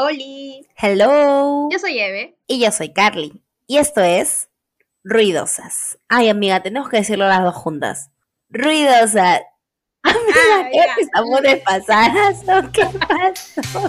Oli. Hello. Yo soy Eve. Y yo soy Carly. Y esto es Ruidosas. Ay, amiga, tenemos que decirlo las dos juntas. Ruidosas. Amiga, ¿qué ya. estamos desfasadas o qué pasó?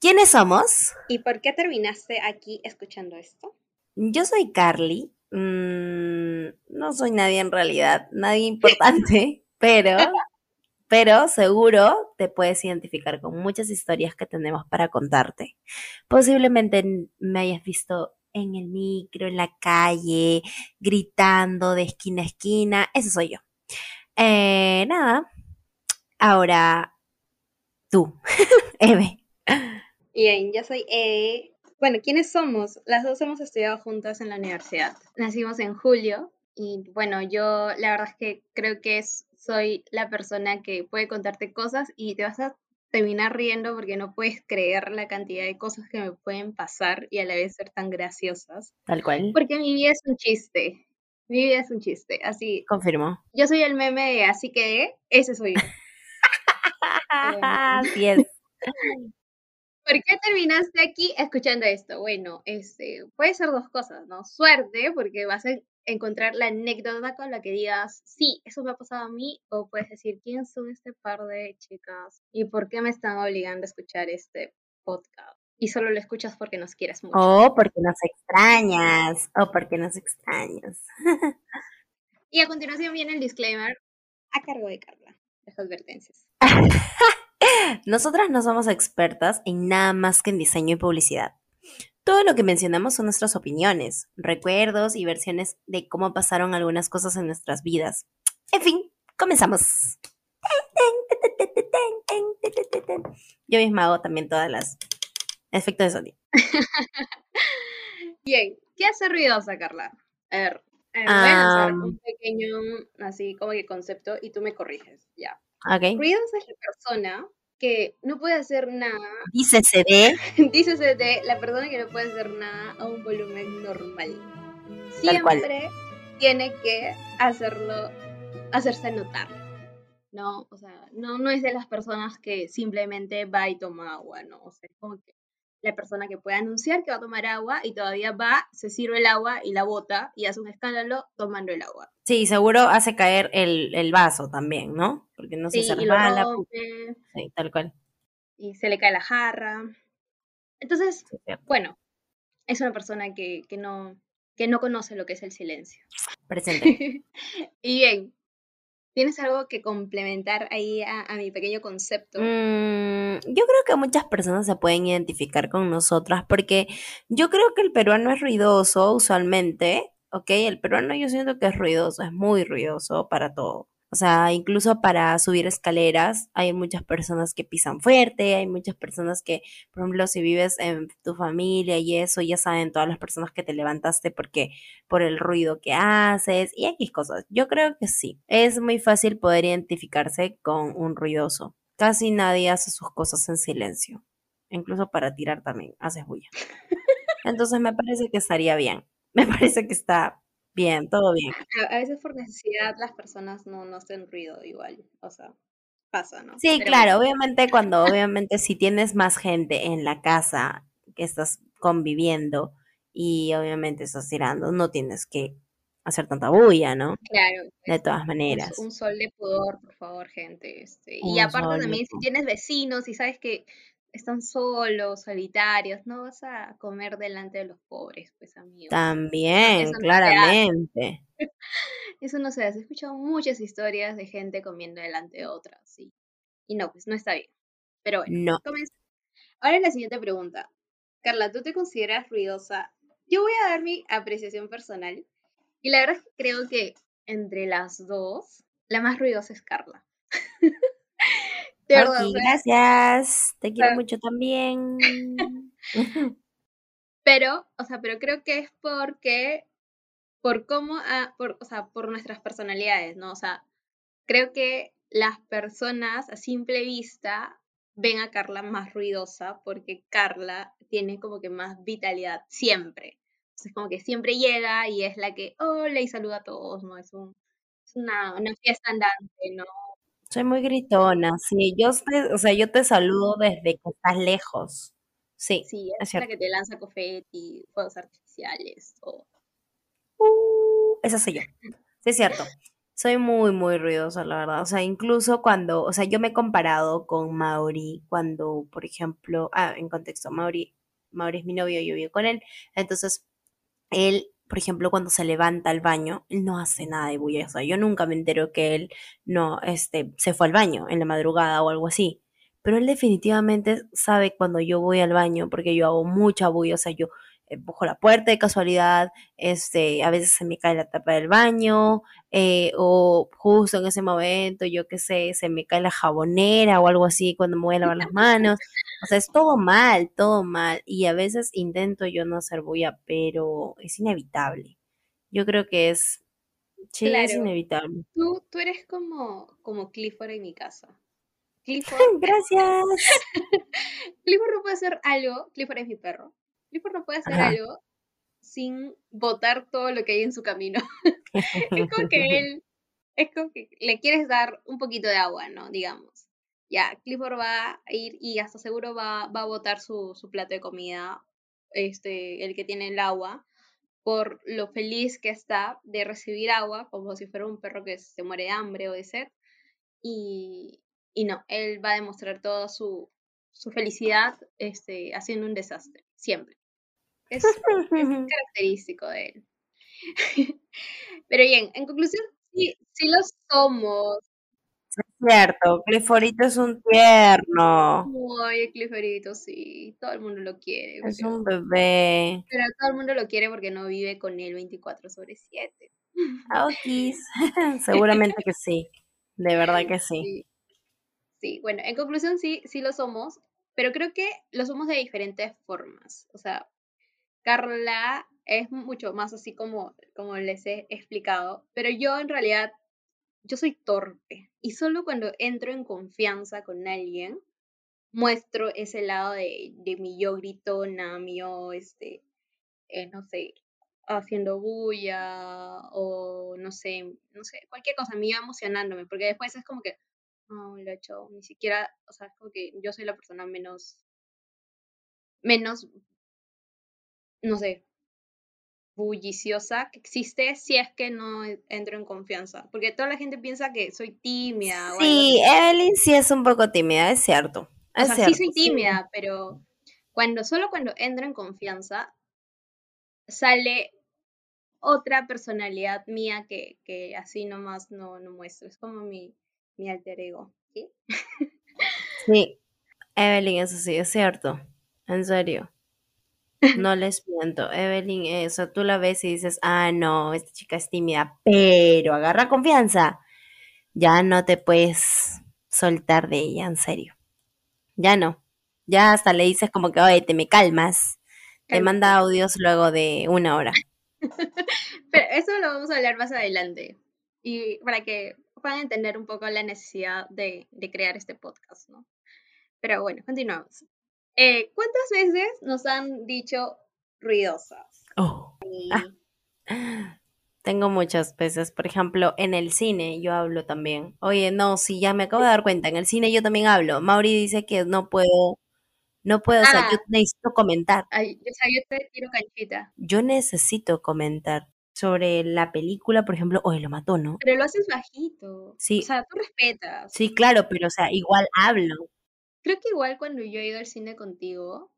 ¿Quiénes somos? ¿Y por qué terminaste aquí escuchando esto? Yo soy Carly. Mm, no soy nadie en realidad, nadie importante, pero, pero seguro te puedes identificar con muchas historias que tenemos para contarte. Posiblemente me hayas visto en el micro, en la calle, gritando de esquina a esquina. Ese soy yo. Eh, nada. Ahora, tú, Eve. Bien, yo soy Eve. Bueno, ¿quiénes somos? Las dos hemos estudiado juntas en la universidad. Nacimos en julio y bueno, yo la verdad es que creo que es- soy la persona que puede contarte cosas y te vas a terminar riendo porque no puedes creer la cantidad de cosas que me pueden pasar y a la vez ser tan graciosas. Tal cual. Porque mi vida es un chiste. Mi vida es un chiste. Así, Confirmo. yo soy el meme de así que ese soy yo. Así es. ¿Por qué terminaste aquí escuchando esto? Bueno, este, puede ser dos cosas, ¿no? Suerte, porque vas a encontrar la anécdota con la que digas, sí, eso me ha pasado a mí, o puedes decir, ¿quién son este par de chicas? ¿Y por qué me están obligando a escuchar este podcast? Y solo lo escuchas porque nos quieres mucho. O porque nos extrañas. O porque nos extrañas. Y a continuación viene el disclaimer a cargo de Carla, las advertencias. Nosotras no somos expertas en nada más que en diseño y publicidad. Todo lo que mencionamos son nuestras opiniones, recuerdos y versiones de cómo pasaron algunas cosas en nuestras vidas. En fin, comenzamos. Yo misma hago también todas las efectos de sonido. Bien, ¿qué hace ruidosa, Carla? A ver, eh, voy a lanzar Am. un pequeño, así como que concepto y tú me corriges, ya. Ok. Ruidosa es la persona que no puede hacer nada, Dícese de. dícese de la persona que no puede hacer nada a un volumen normal. Siempre tiene que hacerlo, hacerse notar. No, o sea, no, no es de las personas que simplemente va y toma agua, ¿no? O sea, es como que la persona que puede anunciar que va a tomar agua y todavía va, se sirve el agua y la bota y hace un escándalo tomando el agua. Sí, seguro hace caer el, el vaso también, ¿no? Porque no se Sí, lo resbala. rompe Sí, tal cual. y se le cae la jarra. Entonces, Sí, bueno, es una persona que, que no, que no conoce lo que es el silencio. Presente. y bien, ¿tienes algo que complementar ahí a, mi pequeño concepto? Mm, yo creo que muchas personas se pueden identificar con nosotras porque yo creo que el peruano es ruidoso usualmente, ¿ok? El peruano yo siento que es ruidoso, es muy ruidoso para todo. O sea, incluso para subir escaleras hay muchas personas que pisan fuerte, hay muchas personas que, por ejemplo, si vives en tu familia y eso, ya saben todas las personas que te levantaste porque por el ruido que haces y X cosas. Yo creo que sí. Es muy fácil poder identificarse con un ruidoso. Casi nadie hace sus cosas en silencio. Incluso para tirar también haces bulla. Entonces me parece que estaría bien. Me parece que está bien, todo bien. A, a veces por necesidad las personas no, no hacen ruido igual, o sea, pasa, ¿no? Sí, Pero claro, bueno, obviamente cuando, obviamente si tienes más gente en la casa que estás conviviendo y obviamente estás tirando, no tienes que hacer tanta bulla, ¿no? claro, De pues, todas maneras. un sol de pudor, por favor, gente. Este, y aparte también, si tienes vecinos y sabes que están solos, solitarios, no vas a comer delante de los pobres, pues, amigos. Eso, También, eso no claramente. Eso no se hace. He escuchado muchas historias de gente comiendo delante de otras, sí. Y no, pues no está bien. Pero bueno, No. Ahora la siguiente pregunta. Carla, ¿tú te consideras ruidosa? Yo voy a dar mi apreciación personal. Y la verdad es que creo que entre las dos, la más ruidosa es Carla. De verdad, o Ok, sea, gracias. Te quiero mucho también. pero, o sea, pero creo que es porque, por cómo, ah, por, o sea, por nuestras personalidades, ¿no? O sea, creo que las personas a simple vista ven a Carla más ruidosa porque Carla tiene como que más vitalidad siempre. Entonces como que siempre llega y es la que hola y saluda a todos, ¿no? Es, un, es una, una fiesta andante, ¿no? Soy muy gritona, sí. Yo, te, o sea, yo te saludo desde que estás lejos. Sí, Sí, es es la que te lanza confeti, fuegos artificiales, o Uh, esa soy yo. Sí, es cierto. Soy muy, muy ruidosa, la verdad. O sea, incluso cuando, o sea, yo me he comparado con Mauri cuando, por ejemplo, ah, en contexto, Mauri, Mauri es mi novio, yo vivo con él. Entonces, él, por ejemplo, cuando se levanta al baño, no hace nada de bulla. O sea, yo nunca me entero que él no, este, se fue al baño en la madrugada o algo así. Pero él definitivamente sabe cuando yo voy al baño, porque yo hago mucha bulla. O sea, yo empujo la puerta de casualidad, este, a veces se me cae la tapa del baño, eh, o justo en ese momento, yo qué sé, se me cae la jabonera o algo así cuando me voy a lavar las manos. O sea, es todo mal, todo mal. Y a veces intento yo no hacer bulla, pero es inevitable. Yo creo que es, sí, es claro, inevitable. tú, tú eres como, como Clifford en mi casa. Clifford, Gracias. Clifford no puede hacer algo, Clifford es mi perro, Clifford no puede hacer Ajá. algo sin botar todo lo que hay en su camino. Es como que él, es como que le quieres dar un poquito de agua, ¿no? Digamos. Ya, Clifford va a ir y hasta seguro va, va a botar su, su plato de comida, este, el que tiene el agua, por lo feliz que está de recibir agua, como si fuera un perro que se muere de hambre o de sed. Y, y no, él va a demostrar toda su, su felicidad este, haciendo un desastre, siempre. Es, es característico de él. Pero bien, en conclusión, sí, sí lo somos. Cierto, Cliforito es un tierno, Ay, Cliffordito, sí, todo el mundo lo quiere, es pero, un bebé. pero todo el mundo lo quiere porque no vive con él 24 sobre 7. Aokis, seguramente que sí, de verdad que sí. Sí, sí, bueno, en conclusión sí, sí lo somos, pero creo que lo somos de diferentes formas. O sea, Carla es mucho más así como, como les he explicado, pero yo en realidad, yo soy torpe y solo cuando entro en confianza con alguien, muestro ese lado de, de mi yo gritona, mi yo, este, eh, no sé, haciendo bulla o no sé, no sé, cualquier cosa, mi yo emocionándome, porque después es como que, oh, la chao, ni siquiera, o sea, es como que yo soy la persona menos, menos, no sé, bulliciosa que existe si es que no e- entro en confianza, porque toda la gente piensa que soy tímida o Sí. Evelyn sí es un poco tímida, es cierto, O es sea, sí cierto, soy sí. tímida, pero cuando solo cuando entro en confianza sale otra personalidad mía que, que así nomás no, no muestro. Es como mi, mi alter ego. ¿sí? Sí, Evelyn, eso sí, es cierto, en serio. No les miento, Evelyn, eso tú la ves y dices, ah, no, esta chica es tímida, pero agarra confianza, ya no te puedes soltar de ella, en serio. Ya no. Ya hasta le dices como que, oye, te me calmas. Te manda audios luego de una hora. Pero eso lo vamos a hablar más adelante. Y para que puedan entender un poco la necesidad de, de crear este podcast, ¿no? Pero bueno, continuamos. Eh, ¿Cuántas veces nos han dicho ruidosas? Oh. Y Tengo muchas veces, por ejemplo, en el cine yo hablo también. Oye, no, sí, ya me acabo de dar cuenta, en el cine yo también hablo. Mauri dice que no puedo, no puedo, o sea, yo Ah, necesito comentar. ay, o sea, yo te tiro canchita. Yo necesito comentar sobre la película, por ejemplo, oye, lo mató, ¿no? Pero lo haces bajito. O Sí, sea, tú respetas. sí, claro, pero o sea, igual hablo. Creo que igual cuando yo he ido al cine contigo,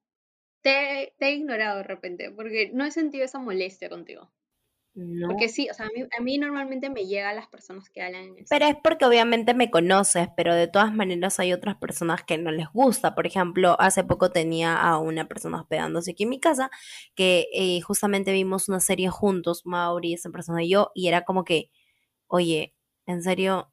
te, te he ignorado de repente, porque no he sentido esa molestia contigo. No. Porque sí, o sea, a mí, a mí normalmente me llegan las personas que hablan en el Pero es porque obviamente me conoces, pero de todas maneras hay otras personas que no les gusta. Por ejemplo, hace poco tenía a una persona hospedándose aquí en mi casa que eh, justamente vimos una serie juntos, Mauri, esa persona y yo, y era como que, oye, en serio,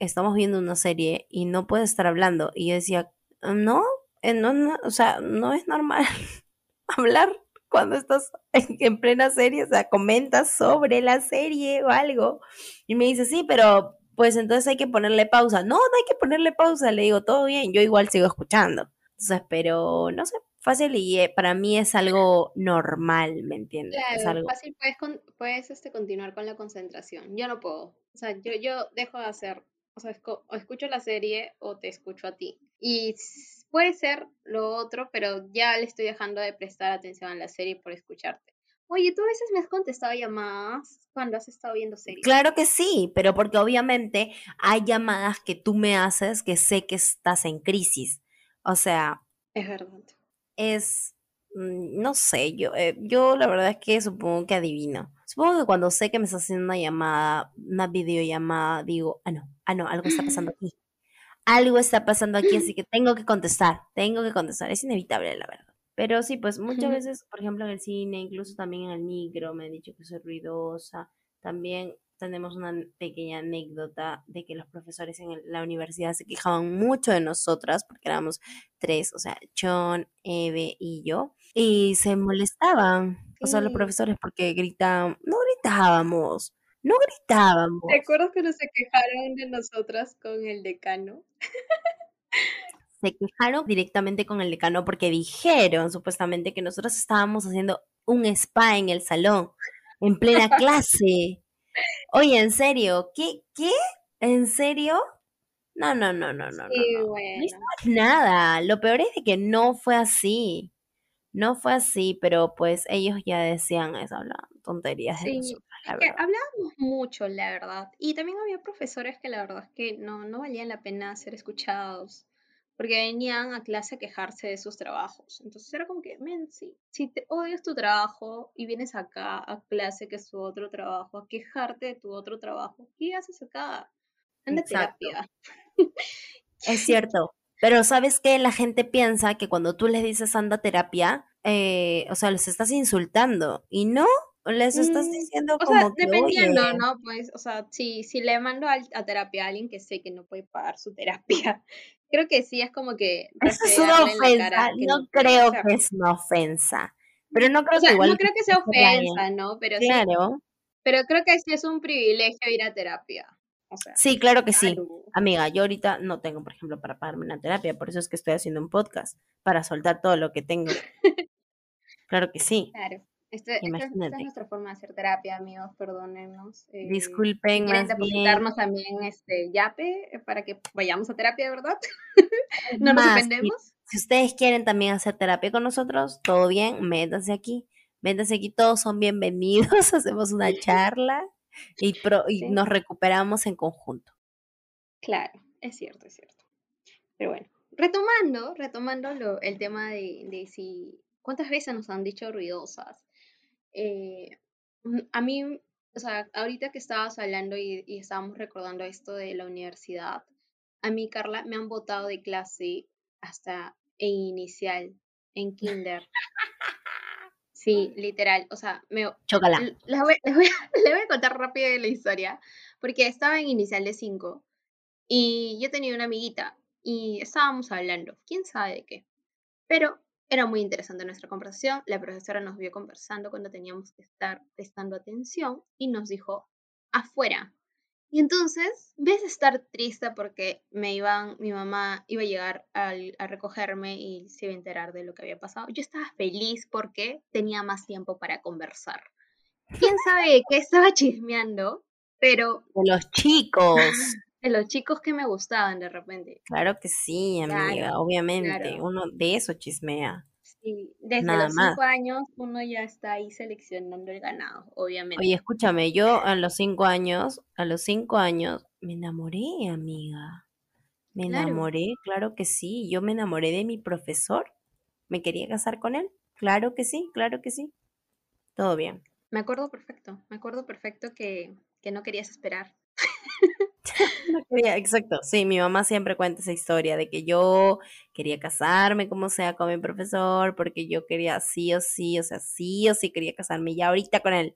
estamos viendo una serie y no puedes estar hablando. Y yo decía, no, eh, no, no, o sea, no es normal hablar cuando estás en, en plena serie, o sea, comentas sobre la serie o algo. Y me dice, sí, pero pues entonces hay que ponerle pausa. No, no hay que ponerle pausa, le digo, todo bien, yo igual sigo escuchando. Entonces, pero no sé, fácil y eh, para mí es algo normal, ¿me entiendes? es Claro, algo... fácil puedes, con- puedes este, continuar con la concentración. Yo no puedo. O sea, yo, yo dejo de hacer, o sea, esco- o escucho la serie o te escucho a ti. Y puede ser lo otro, pero ya le estoy dejando de prestar atención a la serie por escucharte. Oye, tú a veces me has contestado llamadas cuando has estado viendo series. Claro que sí, pero porque obviamente hay llamadas que tú me haces que sé que estás en crisis. O sea, Es verdad. es, mm, no sé, yo, eh, yo la verdad es que supongo que adivino. Supongo que cuando sé que me estás haciendo una llamada, una videollamada, digo, ah, no, ah, no, algo está pasando aquí. Algo está pasando aquí, así que tengo que contestar, tengo que contestar. Es inevitable, la verdad. Pero sí, pues muchas veces, por ejemplo, en el cine, incluso también en el micro, me han dicho que soy ruidosa. También tenemos una pequeña anécdota de que los profesores en la universidad se quejaban mucho de nosotras, porque éramos tres, o sea, John, Eve y yo, y se molestaban, o sea, los profesores porque gritaban, no gritábamos, no gritábamos. ¿Te acuerdas cuando se quejaron de nosotras con el decano? se quejaron directamente con el decano porque dijeron supuestamente que nosotros estábamos haciendo un spa en el salón, en plena clase. Oye, ¿en serio? ¿Qué? ¿Qué? ¿En serio? No, no, no, no, no, no, Sí, no. No bueno. hicimos nada. Lo peor es de que no fue así. No fue así, pero pues ellos ya decían eso, hablaban tonterías de Sí, nosotros, la es que verdad. hablábamos mucho, la verdad. Y también había profesores que la verdad es que no, no valían la pena ser escuchados, porque venían a clase a quejarse de sus trabajos. Entonces era como que, men, sí, si te odias tu trabajo y vienes acá a clase, que es tu otro trabajo, a quejarte de tu otro trabajo, ¿qué haces acá? Anda terapia. Es cierto. Pero ¿sabes qué? La gente piensa que cuando tú les dices anda terapia, eh, o sea, les estás insultando. Y no, les estás Mm, diciendo o sea, como que, dependiendo, oye, ¿no? Pues, o sea, si, si le mando a, terapia a alguien que sé que no puede pagar su terapia, creo que sí es como que eso es una ofensa. No no creo que es una ofensa. Pero no O creo que sea, igual no creo que sea ofensa, ¿no? Pero sí, Claro. pero creo que sí es un privilegio ir a terapia. O sea, Sí, claro que sí. Amiga, yo ahorita no tengo, por ejemplo, para pagarme una terapia, por eso es que estoy haciendo un podcast, para soltar todo lo que tengo. Claro que sí. Claro. Este- esta, es- esta es nuestra forma de hacer terapia, amigos, perdónenos. Eh, Disculpen quieren más bien. depositarnos también este Yape eh, para que vayamos a terapia, de verdad. no nos si, ofendemos. si ustedes quieren también hacer terapia con nosotros, todo bien, métanse aquí. Métanse aquí, todos son bienvenidos. Hacemos una charla y, pro- y Sí. nos recuperamos en conjunto. Claro, es cierto, es cierto. Pero bueno, retomando, retomando lo- el tema de, de si cuántas veces nos han dicho ruidosas. Eh, mm, a mí, o sea, ahorita que estabas hablando y, y estábamos recordando esto de la universidad, a mí, Carla, me han botado de clase hasta en inicial, en kinder. Sí, literal. O sea, me, Chócala. L- Les voy, les voy a, les voy a contar rápido la historia, porque estaba en inicial de 5 y yo tenía una amiguita y estábamos hablando, quién sabe de qué, pero era muy interesante nuestra conversación. La profesora nos vio conversando cuando teníamos que estar prestando atención y nos dijo, afuera. Y entonces, de estar triste porque me iban, mi mamá iba a llegar al- a recogerme y se iba a enterar de lo que había pasado, yo estaba feliz porque tenía más tiempo para conversar. Quién sabe qué estaba chismeando, pero De los chicos. De los chicos que me gustaban de repente. Claro que sí, amiga, Claro, obviamente. claro. Uno de eso chismea. Sí, desde Nada los más. cinco años uno ya está ahí seleccionando el ganado, obviamente. Oye, escúchame, yo a los cinco años, a los cinco años, me enamoré, amiga. Me Claro. enamoré, claro que sí. Yo me enamoré de mi profesor. ¿Me quería casar con él? Claro que sí, claro que sí. Todo bien. Me acuerdo perfecto, me acuerdo perfecto que, que no querías esperar. No quería, exacto. Sí, mi mamá siempre cuenta esa historia de que yo quería casarme como sea con mi profesor, porque yo quería sí o sí, o sea, sí o sí quería casarme ya ahorita con él.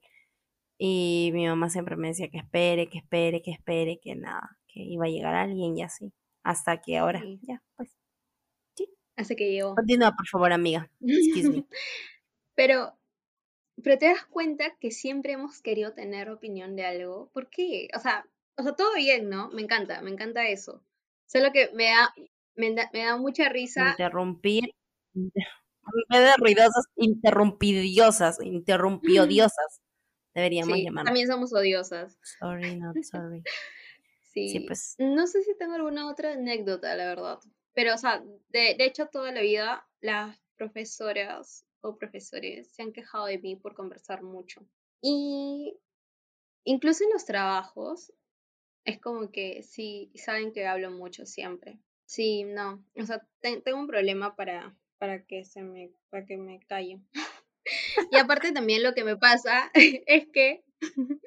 Y mi mamá siempre me decía que espere, que espere, que espere, que nada, que iba a llegar alguien y así. Hasta que ahora, Sí. ya, pues. Así que llegó. Continúa, por favor, amiga. Excuse me. Pero, pero te das cuenta que siempre hemos querido tener opinión de algo. ¿Por qué? O sea, o sea, todo bien, ¿no? Me encanta, me encanta eso. Solo que me da, me da, me da mucha risa. Interrumpir. Vez de ruidosas, interrumpidiosas, interrumpiodiosas. Deberíamos Sí, llamar. también somos odiosas. Sorry, not sorry. Sí, Sí, pues. no sé si tengo alguna otra anécdota, la verdad. Pero, o sea, de, de hecho, toda la vida las profesoras o profesores se han quejado de mí por conversar mucho. Y incluso en los trabajos, es como que sí, saben que hablo mucho siempre. Sí, no, o sea, te- tengo un problema para, para que se me, para que me calle. Y aparte también lo que me pasa es que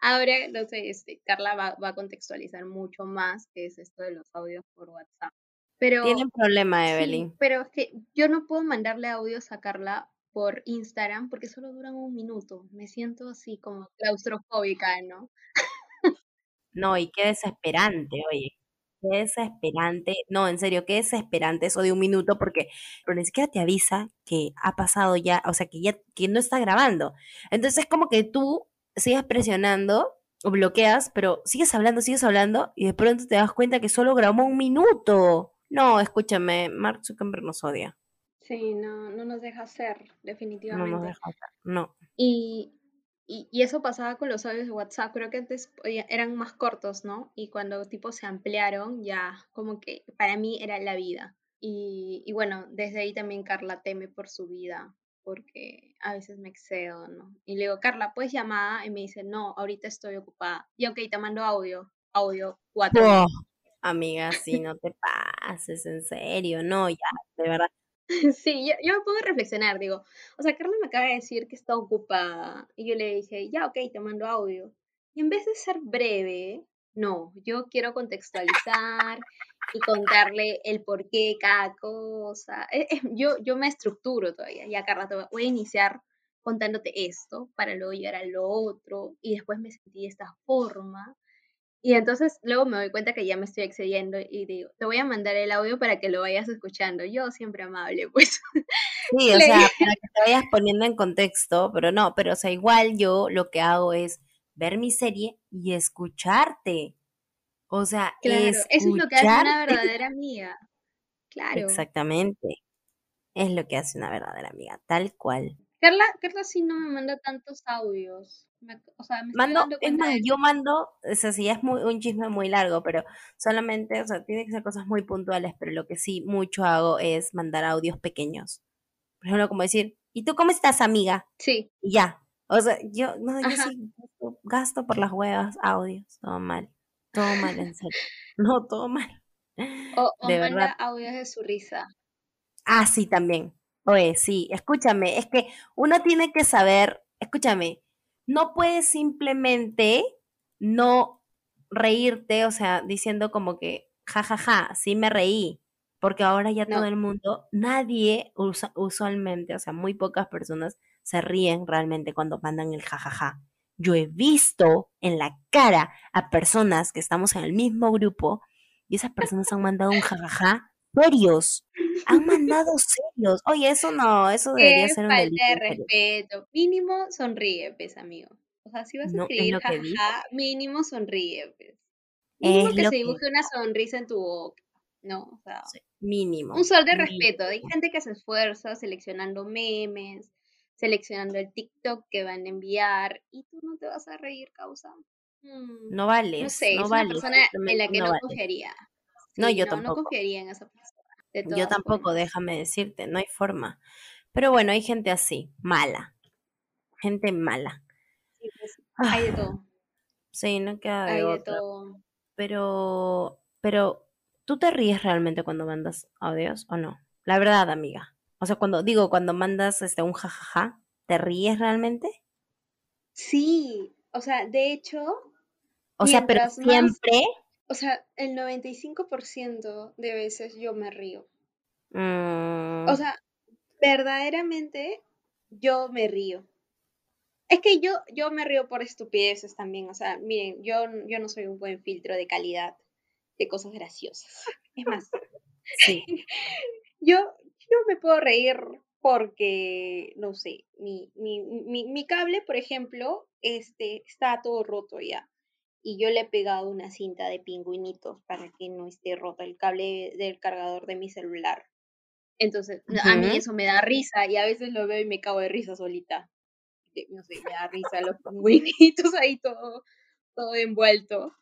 ahora, no sé, este, Carla va, va a contextualizar mucho más qué es esto de los audios por WhatsApp. Pero Tienen problema, sí, Evelyn. pero es que yo no puedo mandarle audios a Carla por Instagram porque solo duran un minuto. Me siento así como claustrofóbica, ¿no? No, y qué desesperante, oye. Qué desesperante. No, en serio, qué desesperante eso de un minuto, porque pero ni siquiera te avisa que ha pasado ya, o sea, que ya que no está grabando. Entonces es como que tú sigues presionando o bloqueas, pero sigues hablando, sigues hablando, y de pronto te das cuenta que solo grabó un minuto. No, escúchame, Mark Zuckerberg nos odia. Sí, no, no nos deja hacer, No nos definitivamente. deja hacer. No. Y, y, y eso pasaba con los audios de WhatsApp. Creo que antes eran más cortos, ¿no? Y cuando tipo se ampliaron, ya como que para mí era la vida. Y, y bueno, desde ahí también Carla teme por su vida, porque a veces me excedo, ¿no? Y le digo, Carla, ¿puedes llamada? Y me dice, no, ahorita estoy ocupada. Y ok, te mando audio, audio, cuatro Oh, amiga, sí, no te pases, en serio, no, ya, de verdad. Sí, yo, yo me pongo a reflexionar, digo, o sea, Carla me acaba de decir que está ocupada y yo le dije, ya, ok, te mando audio. Y en vez de ser breve, no, yo quiero contextualizar y contarle el por qué cada cosa. Eh, eh, yo, yo me estructuro todavía, ya, Carla, te voy- a iniciar contándote esto para luego llegar a lo otro y después me sentí de esta forma. Y entonces luego me doy cuenta que ya me estoy excediendo y digo, te voy a mandar el audio para que lo vayas escuchando. Yo siempre amable, pues. Sí, o sea, para que te vayas poniendo en contexto, pero no, pero o sea, igual yo lo que hago es ver mi serie y escucharte. O sea, Claro, eso es lo que hace una verdadera amiga. Claro. Exactamente. Es lo que hace una verdadera amiga, tal cual. Carla, Carla sí no me manda tantos audios. Me- o sea, me Mando, es cuenta más, de yo mando, o sea, sí es muy, un chisme muy largo, pero solamente, o sea, tiene que ser cosas muy puntuales, pero lo que sí mucho hago es mandar audios pequeños. Por ejemplo, como decir, ¿y tú cómo estás, amiga? Sí, Y ya. O sea, yo, no, yo sí gasto, gasto por las huevas audios, todo mal, todo mal, en serio. No, todo mal. o, o De manda verdad. audios de su risa. Ah, sí, también. Oye, sí, escúchame, es que uno tiene que saber, escúchame, no puedes simplemente no reírte, o sea, diciendo como que, ja, ja, ja, sí me reí, porque ahora ya todo el mundo, nadie usa- usualmente, o sea, muy pocas personas se ríen realmente cuando mandan el ja, ja, ja. Yo he visto en la cara a personas que estamos en el mismo grupo y esas personas han mandado un ja, ja, ja serios. Han mandado serios. Oye, eso no, eso debería ser un falta de respeto. Mínimo sonríe, pues, amigo. O sea, si vas a No es escribir digo. jajaja, mínimo sonríe, pues. Mínimo Es que se que dibuje una sonrisa en tu boca. No, o sea, mínimo. un sol de mínimo. respeto. Hay gente que se esfuerza seleccionando memes, seleccionando el TikTok que van a enviar y tú no te vas a reír, causa. Mm, No no vales, sé, no es una persona en la que no no confiaría. No, yo no, no tampoco. confiaría en esa persona, de Yo tampoco, formas. déjame decirte, no hay forma. Pero bueno, hay gente así, mala. Gente mala. Sí, pues, hay de Ah, todo, sí, no queda de hay de todo. Pero, pero, ¿tú te ríes realmente cuando mandas audios o no? La verdad, amiga. O sea, cuando digo, cuando mandas este un jajaja, ¿te ríes realmente? Sí, o sea, de hecho, O sea, pero más, siempre. O sea, el 95% de veces yo me río. O mm, sea, verdaderamente yo me río. Es que yo, yo me río por estupideces también. O sea, miren, yo, yo no soy un buen filtro de calidad de cosas graciosas. Es más, sí. yo, yo me puedo reír porque, no sé, mi, mi, mi, mi cable, por ejemplo, este, está todo roto ya. Y yo le he pegado una cinta de pingüinitos para que no esté roto el cable del cargador de mi celular. Entonces, a mí eso me da risa y a veces lo veo y me cago de risa solita. No sé, me da risa los pingüinitos ahí todo, todo envuelto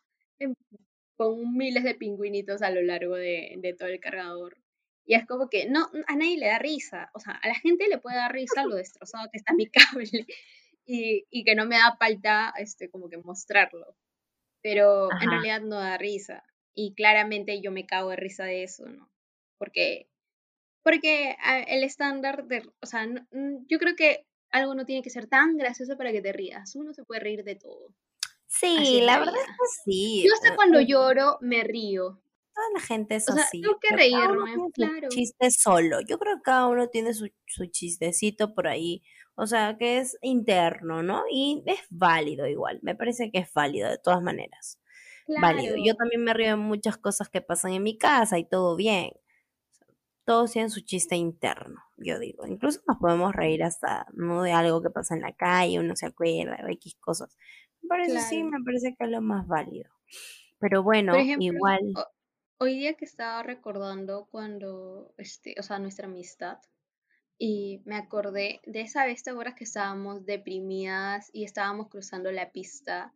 con miles de pingüinitos a lo largo de, de todo el cargador. Y es como que no, a nadie le da risa. O sea, a la gente le puede dar risa lo destrozado que está mi cable y, y que no me da falta este, como que mostrarlo. Pero en realidad no da risa. Y claramente yo me cago de risa de eso, ¿no? Porque, porque ah, el estándar de, o sea, yo creo que algo no tiene que ser tan gracioso para que te rías. Uno se puede reír de todo. Sí, la, verdad es que sí. Yo hasta cuando lloro me río. Toda la gente es o sea, así. Tengo que reírme, claro. chiste solo. Yo creo que cada uno tiene su, su chistecito por ahí. O sea, que es interno, ¿no? Y es válido igual. Me parece que es válido de todas maneras. Válido. Yo también me río de muchas cosas que pasan en mi casa y todo bien. Todos tienen su chiste interno, yo digo. Incluso nos podemos reír hasta, ¿no? De algo que pasa en la calle, uno se acuerda de X cosas. Me parece, sí, me parece que es lo más válido. Pero bueno, igual. Hoy día que estaba recordando cuando, este, o sea, nuestra amistad, y me acordé de esa vez, ¿te que estábamos deprimidas y estábamos cruzando la pista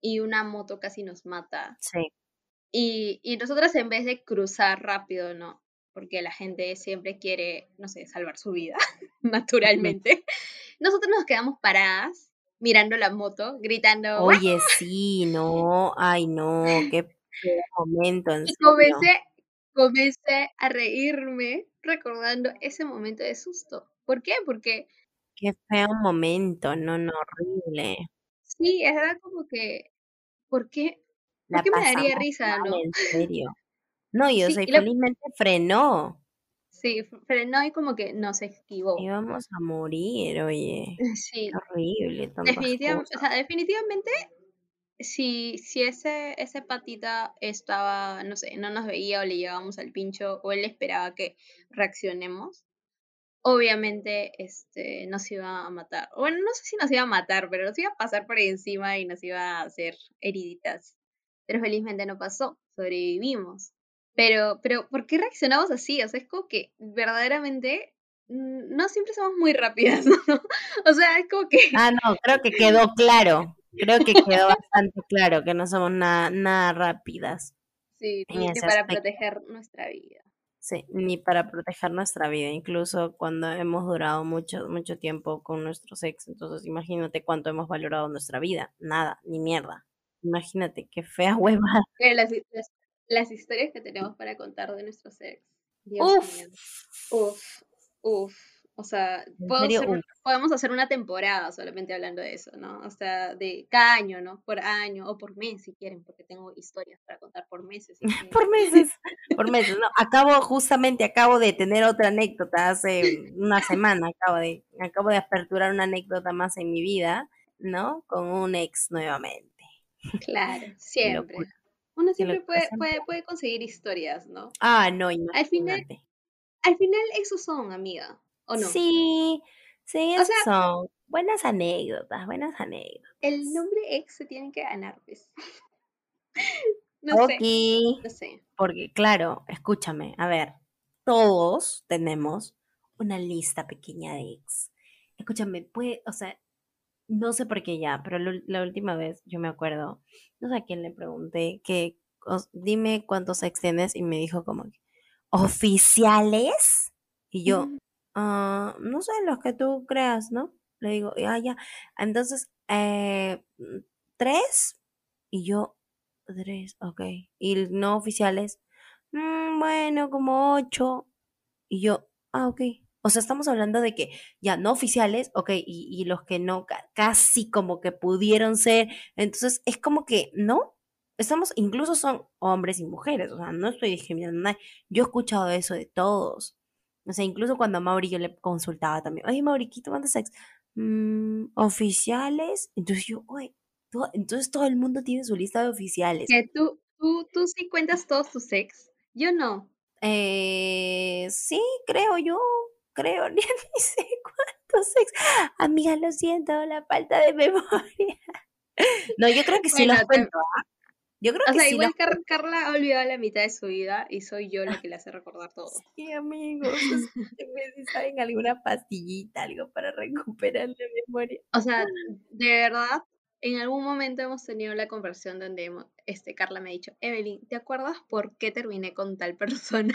y una moto casi nos mata? Sí. Y, y nosotras en vez de cruzar rápido, ¿no? Porque la gente siempre quiere, no sé, salvar su vida, naturalmente. Nosotros nos quedamos paradas mirando la moto, gritando. Oye, sí, no, ay, no, qué momento. y comencé, comencé a reírme recordando ese momento de susto. ¿Por qué? Porque. Qué feo momento, no, no, horrible. Sí, era como que. ¿Por qué? ¿Por qué me daría risa, no? En serio. No, yo sé, felizmente frenó. Sí, frenó y como que no se esquivó. Íbamos a morir, oye. Sí. horrible. Definitivamente, o sea, definitivamente, si, si ese, ese patita estaba, no sé, no nos veía o le llegábamos al pincho o él esperaba que reaccionemos, obviamente este, nos iba a matar. Bueno, no sé si nos iba a matar, pero nos iba a pasar por encima y nos iba a hacer heriditas. Pero felizmente no pasó, sobrevivimos. Pero, pero, ¿por qué reaccionamos así? O sea, es como que verdaderamente mm, no siempre somos muy rápidas. O sea, es como que... Ah, no, creo que quedó claro. Creo que quedó bastante claro que no somos nada, nada rápidas. Sí, ni para proteger nuestra vida. Sí, ni para proteger nuestra vida, incluso cuando hemos durado mucho, mucho tiempo con nuestros ex. Entonces, imagínate cuánto hemos valorado nuestra vida. Nada, ni mierda. Imagínate, qué fea hueva. Las, las historias que tenemos para contar de nuestros ex. uf. Uf, uf. O sea, podemos hacer una temporada solamente hablando de eso, ¿no? O sea, de cada año, ¿no? Por año o por mes, si quieren, porque tengo historias para contar por meses. por meses, por meses, ¿no? Acabo, justamente acabo de tener otra anécdota hace una semana, acabo de, acabo de aperturar una anécdota más en mi vida, ¿no? Con un ex nuevamente. Claro, siempre. Uno siempre puede, puede, puede, conseguir historias, ¿no? Ah, no, imagínate. Al final, al final esos son, amiga, ¿o no? Sí, sí, esos son buenas anécdotas, buenas anécdotas. El nombre ex se tiene que ganar, pues. no sé, no sé. Porque, claro, escúchame, a ver, todos tenemos una lista pequeña de ex. Escúchame, puede, o sea, no sé por qué ya, pero la última vez yo me acuerdo, no sé a quién le pregunté que dime cuántos ex tienes y me dijo como oficiales y yo ah, no sé los que tú creas, ¿no? Le digo, ah, ya, entonces eh, tres y yo tres, ok, y no oficiales, mm, bueno, como ocho y yo, ah, ok, o sea, estamos hablando de que ya no oficiales, ok, y, los que no, casi como que pudieron ser. Entonces, es como que, ¿no? Estamos, incluso son hombres y mujeres, o sea, no estoy discriminando a nadie. Yo he escuchado eso de todos. O sea, incluso cuando a Mauri yo le consultaba también, oye, Mauri, ¿cuántos sex? Mm, ¿Oficiales? Entonces yo, oye, entonces todo el mundo tiene su lista de oficiales. Que tú, tú, tú sí cuentas todos tus sex. Yo no. Eh, sí, creo yo creo, ni, sé cuántos ex. Amiga, lo siento, la falta de memoria. No, yo creo que sí los cuento. ¿ah? Yo creo O que sea, sí igual Carla ha olvidado la mitad de su vida y soy yo la que le hace recordar todo. Sí, amigos, si saben alguna pastillita, algo para recuperar la memoria. O sea, de verdad, en algún momento hemos tenido la conversación donde hemos- este, Carla me ha dicho, Evelyn, ¿te acuerdas por qué terminé con tal persona?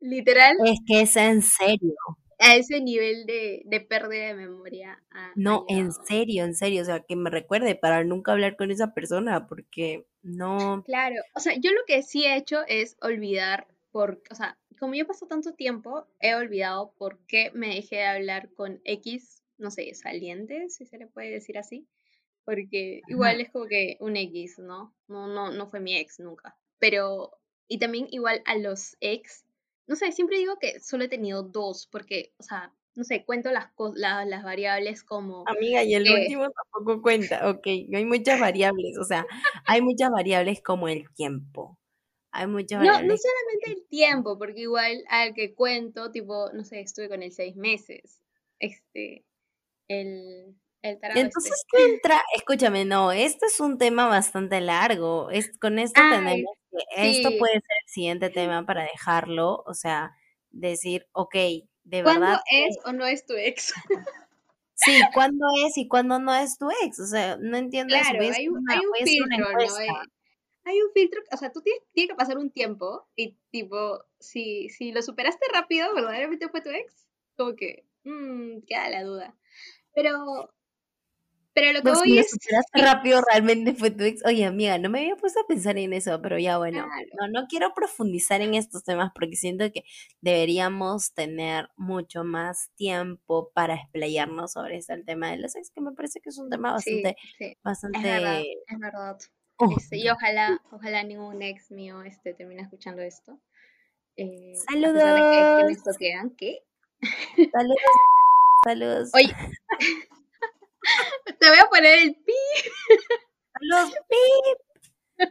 Literal, Es que es en serio. A ese nivel de, de pérdida de memoria. No, en serio, en serio. O sea, que me recuerde para nunca hablar con esa persona, porque no. Claro, o sea, yo lo que sí he hecho es olvidar por, o sea, como yo paso tanto tiempo, he olvidado por qué me dejé de hablar con X, no sé, saliente, si se le puede decir así, porque igual es como que un X, ¿no? No, no, no fue mi ex nunca. Pero, y también igual a los ex, no sé, siempre digo que solo he tenido dos, porque, o sea, no sé, cuento las, la- las variables como Amiga, y el último tampoco cuenta. Ok, hay muchas variables. O sea, hay muchas variables como el tiempo. Hay muchas No, no variables. solamente el tiempo, porque igual al que cuento, tipo, no sé, estuve con él seis meses. Este, el, el este. entonces, ¿qué entra? Escúchame, no, este es un tema bastante largo. Es, con esto Ay, tenemos esto sí. puede ser el siguiente tema para dejarlo. O sea, decir, ok, de ¿Cuándo verdad. es o no es tu ex? Sí, ¿cuándo es y cuándo no es tu ex? O sea, no entiendo eso. Claro, a hay un, hay filtro, ¿no? encuesta. Hay, hay un filtro, o sea, tú tienes, tiene que pasar un tiempo y tipo, si, si lo superaste rápido, verdaderamente fue tu ex, como que, mmm, queda la duda. Pero, pero lo que voy es, rápido, realmente fue tu ex. Oye, amiga, no me había puesto a pensar en eso, pero ya bueno, claro, no, no quiero profundizar en estos temas porque siento que deberíamos tener mucho más tiempo para explayarnos sobre este el tema de los ex, que me parece que es un tema sí, bastante, sí, es verdad, bastante... es verdad. uh, Este, y ojalá, ojalá ningún ex mío este, termine escuchando esto. Eh, de que, que Saludos, me ¿qué? saludos, saludos, Oye, te voy a poner el pi. saludos, pip.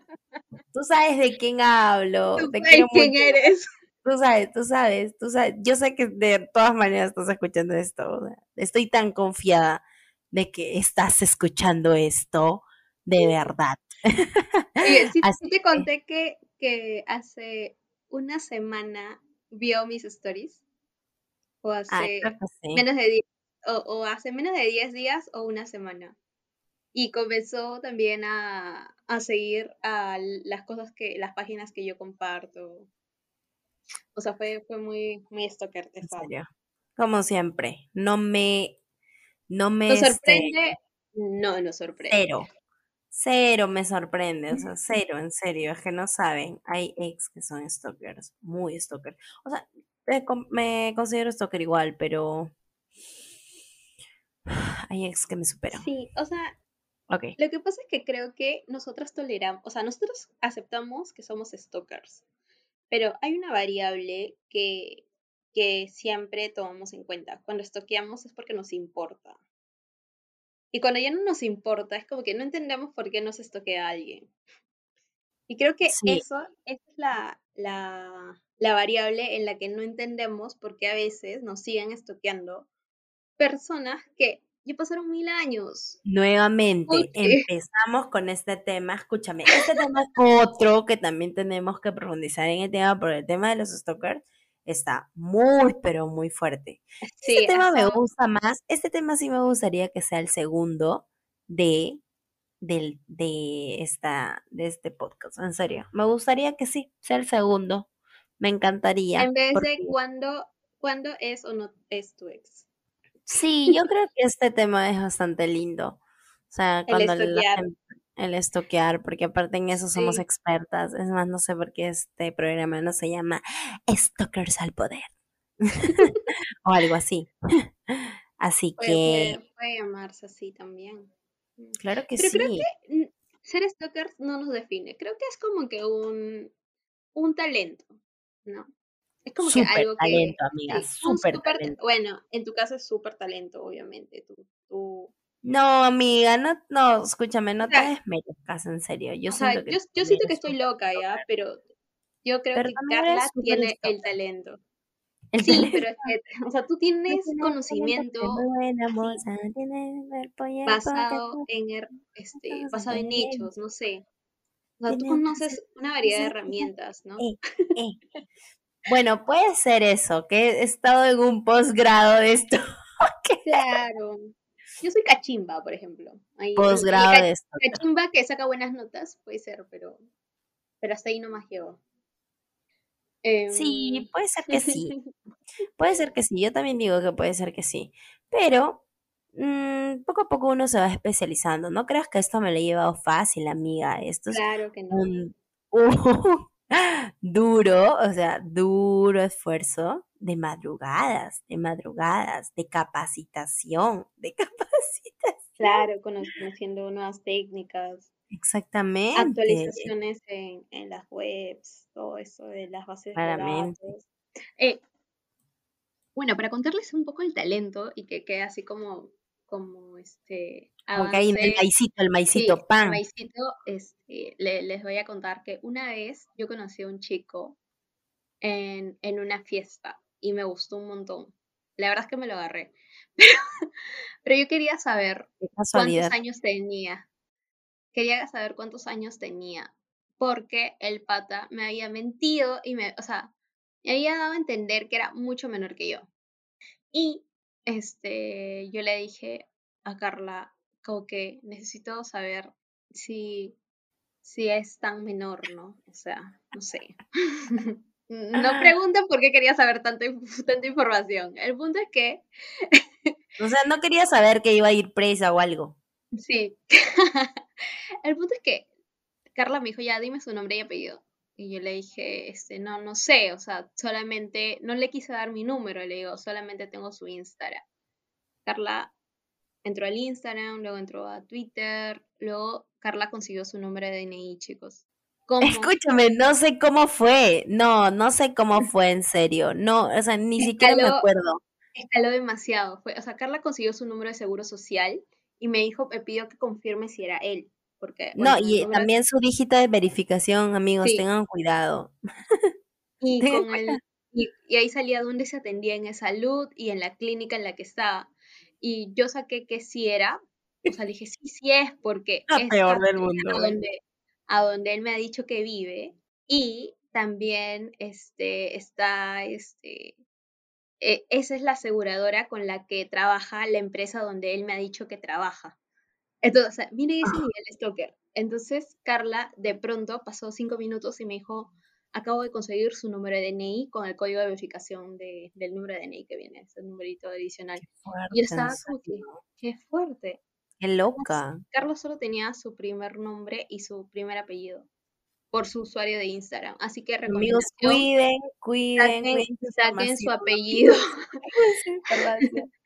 Tú sabes de quién hablo, Tú te sabes quién mucho. eres. Tú sabes, tú sabes, tú sabes. Yo sé que de todas maneras estás escuchando esto. o sea, estoy tan confiada de que estás escuchando esto de verdad. Oye, sí, sí te conté que, que hace una semana vio mis stories. O hace sí. menos de 10, o, o hace menos de 10 días o una semana. Y comenzó también a, a seguir a las cosas que, las páginas que yo comparto. O sea, fue, fue muy, muy stalker. Como siempre, no me, no me, ¿Nos este, sorprende? No nos sorprende. cero, cero me sorprende, o sea, cero, en serio, es que no saben, hay ex que son stalkers, muy stalkers. O sea, me considero stalker igual, pero hay ex que me superan. Sí, o sea, Ok, Lo que pasa es que creo que nosotras toleramos, o sea, nosotros aceptamos que somos stalkers, pero hay una variable que, que siempre tomamos en cuenta. Cuando stalkeamos es porque nos importa. Y cuando ya no nos importa, es como que no entendemos por qué nos stalkea alguien. Y creo que sí, eso, esa es la, la, la variable en la que no entendemos por qué a veces nos siguen stalkeando personas que ya pasaron mil años. nuevamente empezamos con este tema. Escúchame, este tema es otro que también tenemos que profundizar en el tema, porque el tema de los stalkers está muy, pero muy fuerte. Este tema me gusta más, este tema sí me gustaría que sea el segundo de, del, de, esta, de este podcast, en serio. Me gustaría que sí, sea el segundo. Me encantaría. En vez porque de cuándo, cuándo es o no es tu ex. Sí, yo creo que este tema es bastante lindo. O sea, El cuando la estoquear. el estoquear, porque aparte en eso somos Sí. expertas. Es más, no sé por qué este programa no se llama Stalkers al Poder. o algo así. Así Puede, que, puede, puede llamarse así también. Mm. claro que Pero creo sí. que ser stalker no nos define. Creo que es como que un, un talento, ¿no? Es como que Súper algo que, talento, amiga, sí, súper, talento. bueno, en tu caso es súper talento, obviamente. Tú, tú, No, amiga, no, no, escúchame, o no te sea, desmerezcas, en serio. Yo o sea, siento que yo, yo siento que estoy loca ya, pero yo creo Pero que Carla tiene el talento. El Sí, talento. pero es que, o sea, tú tienes conocimiento buena moza. Tienes el basado en, este, basado en hechos, no sé. O sea, tú conoces una variedad de herramientas, ¿no? Eh, eh. Bueno, puede ser eso, que he estado en un posgrado de esto. claro. Yo soy cachimba, por ejemplo. posgrado de esto. Cachimba que saca buenas notas, puede ser, pero, pero hasta ahí no más llego. sí, em, puede ser que sí. puede ser que sí. Yo también digo que puede ser que sí. Pero mm, poco a poco uno se va especializando. No creas que esto me lo he llevado fácil, amiga. Esto claro que no. un, duro, o sea, duro esfuerzo de madrugadas, de madrugadas, de capacitación, de capacitación. Claro, conociendo nuevas técnicas. Exactamente. Actualizaciones en, en las webs, todo eso de las bases de datos. Eh, bueno, para contarles un poco el talento y que quede así como, como este. Como que hay el maicito, el maicito, pan. El maicito, este, les voy a contar que una vez yo conocí a un chico en, en una fiesta y me gustó un montón. La verdad es que me lo agarré. Pero, yo quería saber cuántos años tenía. Quería saber cuántos años tenía. Porque el pata me había mentido y me, o sea, me había dado a entender que era mucho menor que yo. Y este, yo le dije a Carla, como que necesito saber si, si es tan menor, ¿no? O sea, no sé. no ah. pregunten por qué quería saber tanta, tanta información. El punto es que... o sea, no quería saber que iba a ir presa o algo. Sí. El punto es que Carla me dijo, ya dime su nombre y apellido. Y yo le dije, este, no, no sé, o sea, solamente, no le quise dar mi número, le digo, solamente tengo su Instagram. Carla entró al Instagram, luego entró a Twitter, luego Carla consiguió su número de DNI, chicos. Escúchame, no sé cómo fue, no, no sé cómo fue en serio, no, o sea, ni siquiera me acuerdo. Escaló demasiado, fue, o sea, Carla consiguió su número de seguro social y me dijo, me pidió que confirme si era él no, y también su dígito de verificación, amigos, tengan cuidado. Y, con el, y, ahí salía dónde se atendía en salud y en la clínica en la que estaba. Y yo saqué que sí era, o sea, dije, sí, sí es, porque es peor del mundo. A donde, a donde él me ha dicho que vive. Y también este, está, este, e, esa es la aseguradora con la que trabaja la empresa donde él me ha dicho que trabaja. Entonces, mire ese nivel stalker. Entonces, Carla de pronto pasó cinco minutos y me dijo, acabo de conseguir su número de DNI con el código de verificación del número de DNI que viene, ese numerito adicional. y yo estaba como que, qué fuerte. Qué loca. Carlos solo tenía su primer nombre y su primer apellido por su usuario de Instagram. Así que Amigos, cuiden, cuiden, saquen, saquen su apellido.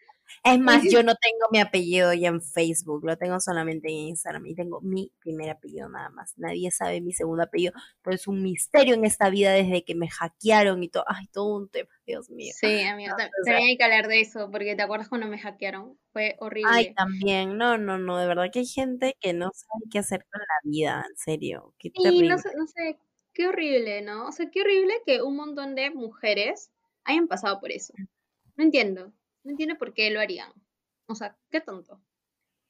Es más, yo no tengo mi apellido ya en Facebook, lo tengo solamente en Instagram y tengo mi primer apellido nada más. Nadie sabe mi segundo apellido, pero es un misterio en esta vida desde que me hackearon y todo. Ay, todo un tema, Dios mío. Sí, amigo, también hay que hablar de eso, porque te acuerdas cuando me hackearon, fue horrible. Ay, también, no, no, no, de verdad que hay gente que no sabe qué hacer con la vida, en serio, qué sí, No sé, no sé, qué horrible, ¿no? O sea, qué horrible que un montón de mujeres hayan pasado por eso. No entiendo. No entiendo por qué lo harían. O sea, qué tonto.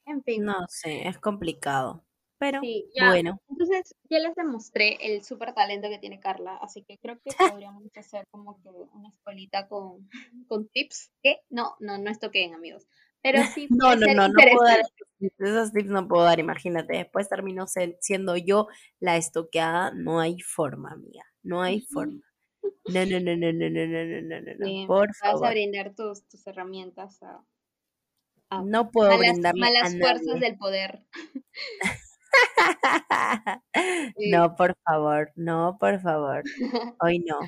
En fin. No sé, es complicado. Pero bueno. Entonces, ya les demostré el súper talento que tiene Carla, así que creo que podríamos hacer como que una escuelita con, con tips. ¿Qué? No, no, no estoqueen, amigos. Pero sí. no, no, no, no puedo dar esos tips, no puedo dar, imagínate. Después termino siendo yo la estoqueada. No hay forma, amiga. No hay forma. No, no, no, no, no, no, no, no, no, no, por favor. Vas a brindar tus, tus herramientas a, no puedo malas, brindarle malas fuerzas del poder. No, por favor, no, por favor. Hoy no.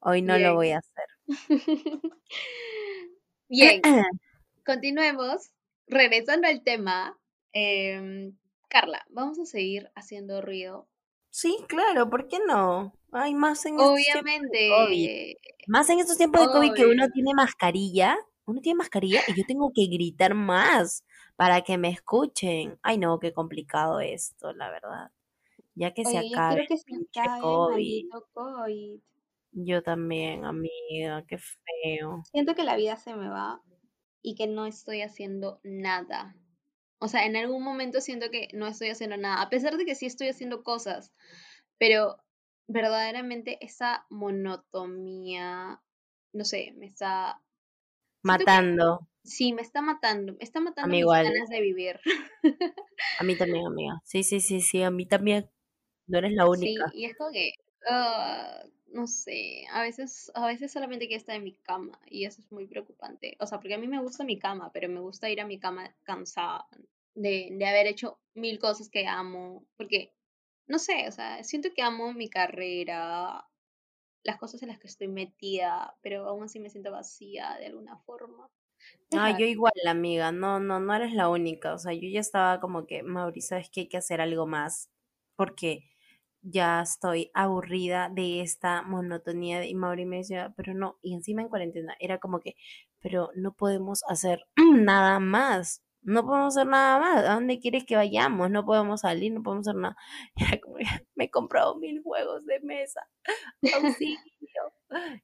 Hoy no lo voy a hacer. Bien, continuemos. Regresando al tema, eh, Carla, vamos a seguir haciendo ruido. Sí, claro, ¿por qué no? Ay, más en Obviamente. Más en estos tiempos de COVID que uno tiene mascarilla, uno tiene mascarilla y yo tengo que gritar más para que me escuchen. Ay, no, qué complicado esto, la verdad. Ya que se acabe. que se acabe COVID. COVID. Yo también, amiga, qué feo. Siento que la vida se me va y que no estoy haciendo nada. O sea, en algún momento siento que no estoy haciendo nada, a pesar de que sí estoy haciendo cosas, pero verdaderamente esa monotonía, no sé, me está... Matando. sí, me está matando, me está matando mis ganas de vivir. a mí también, amiga. Sí, sí, sí, sí, a mí también. No eres la única. Sí, y es como que, ah, no sé, a veces, a veces solamente quiero estar en mi cama y eso es muy preocupante. O sea, porque a mí me gusta mi cama, pero me gusta ir a mi cama cansada de, de haber hecho mil cosas que amo, porque, no sé, o sea, siento que amo mi carrera, las cosas en las que estoy metida, pero aún así me siento vacía de alguna forma. Ah, yo igual, amiga, no, no, no eres la única, o sea, yo ya estaba como que, Mauri, sabes que hay que hacer algo más, porque ya estoy aburrida de esta monotonía. Y Mauri me decía, pero no, y encima en cuarentena era como que, pero no podemos hacer nada más. No podemos hacer nada más. ¿A dónde quieres que vayamos? No podemos salir, no podemos hacer nada. Era como, me he comprado mil juegos de mesa.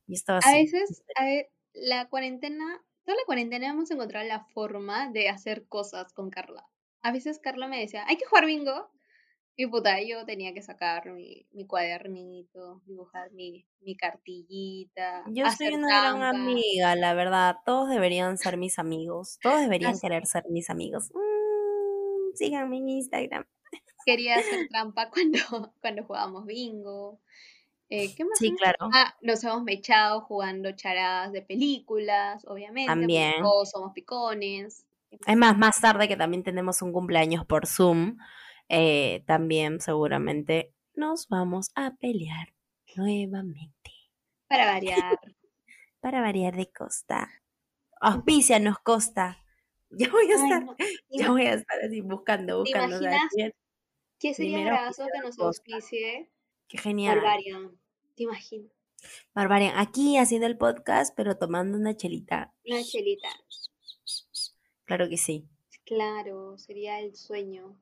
Y estaba así. A veces, a ver, la cuarentena, toda la cuarentena hemos encontrado la forma de hacer cosas con Carla. A veces Carla me decía, hay que jugar bingo. Y puta, yo tenía que sacar mi, mi cuadernito, dibujar mi, mi cartillita. Yo soy una gran amiga, la verdad. Todos deberían ser mis amigos. Todos deberían querer ser mis amigos. Mm, síganme en Instagram. Quería hacer trampa cuando, cuando jugábamos bingo. Eh, ¿Qué más? Sí, claro. Ah, nos hemos mechado jugando charadas de películas, obviamente. También. Todos somos picones. Es más, más tarde que también tenemos un cumpleaños por Zoom eh, también seguramente nos vamos a pelear nuevamente. Para variar. Para variar de costa. Auspicia nos costa. Ya voy a estar, ya voy a estar así buscando, buscando. ¿Te imaginas qué sería que nos auspicie? Qué genial. Barbarian. ¿Te imaginas? Barbarian, aquí haciendo el podcast, pero tomando una chelita. Una chelita. Claro que sí. Claro, sería el sueño.